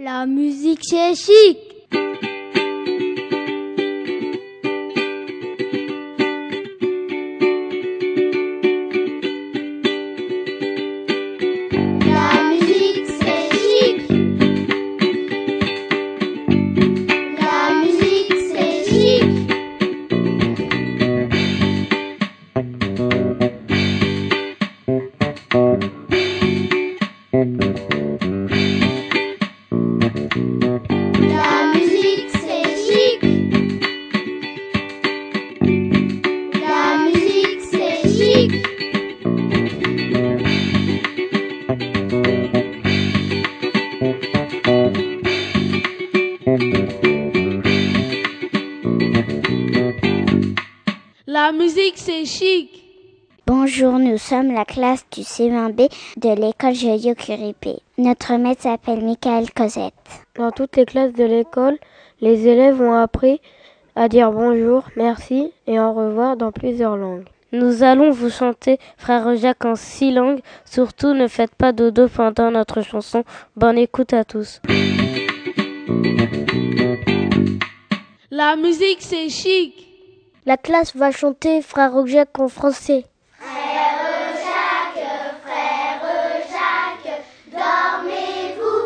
La musique c'est chic. Musique c'est chic. Bonjour, nous sommes la classe du C20B de l'école Joyeux Curipé. Notre maître s'appelle Michael Cosette. Dans toutes les classes de l'école, les élèves ont appris à dire bonjour, merci et au revoir dans plusieurs langues. Nous allons vous chanter Frère Jacques en six langues. Surtout ne faites pas dodo pendant notre chanson. Bonne écoute à tous. La musique c'est chic. La classe va chanter Frère Jacques en français. Dormez-vous,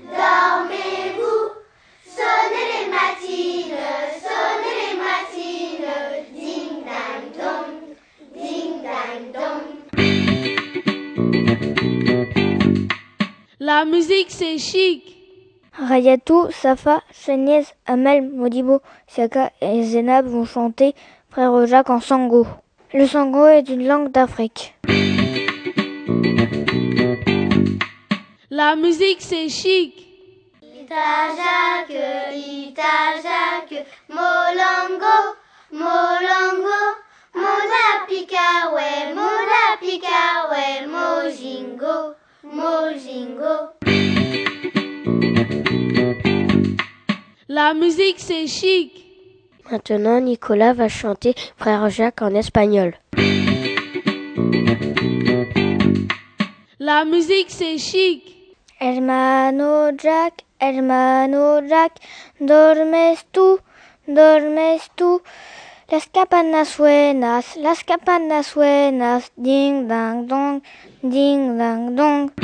dormez-vous, sonnez les matines, sonnez les matines, ding dang dong, ding dang dong. La musique c'est chic. Rayatou, Safa, Seignez, Amel, Modibo, Siaka et Zenab vont chanter Frère Jacques en sango. Le sango est une langue d'Afrique. La musique c'est chic. Ita Jacques, Ita Jacques, Molongo, La musique c'est chic. Maintenant, Nicolas va chanter Frère Jacques en espagnol. La musique c'est chic. Hermano Jack, hermano Jack, dormes tú, dormes tú. Las campanas suenas, las campanas suenas, ding dang dong, ding dang dong.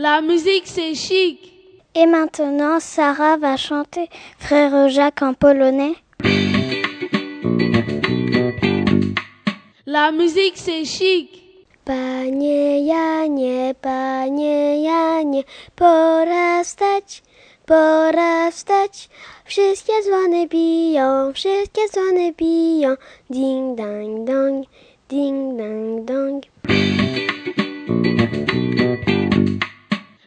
La musique c'est chic. Et maintenant, Sarah va chanter Frère Jacques en polonais. La musique c'est chic. Panie Janie, panie Janie, pora wstać, pora wstać. Wszystkie dzwony biją, wszystkie dzwony biją. Ding dang dong, ding dang dong.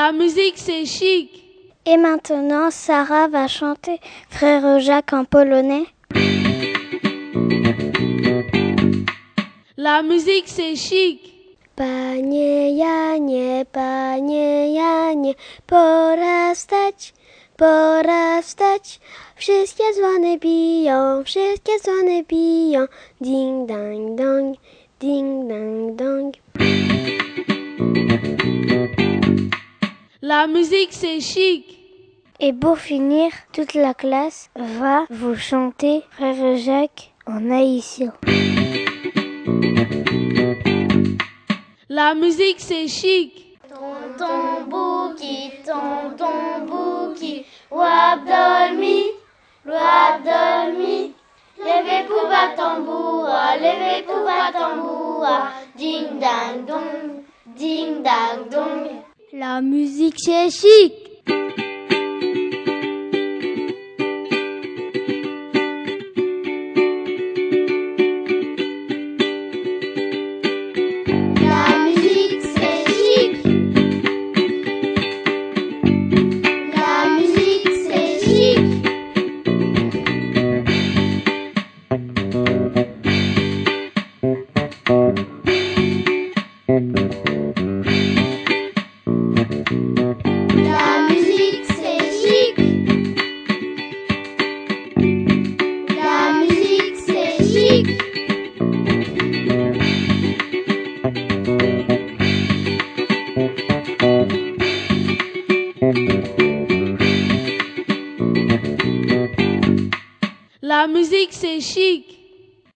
La musique c'est chic. Et maintenant, Sarah va chanter Frère Jacques en polonais. La musique c'est chic. Panie Janie, panie Janie, pora wstać, pora wstać. Wszystkie dzwony biją, wszystkie dzwony biją. Ding dang dong, ding dang dong. La musique c'est chic. Et pour finir, toute la classe va vous chanter Frère Jacques en haïtien. La musique c'est chic. Tonton Bouki, tonton Bouki, wap dormi, wap dormi. Levez pour tamboura, levez pour tamboura, ding dang dong, ding dang dong. La musique c'est chic. Musique c'est chic.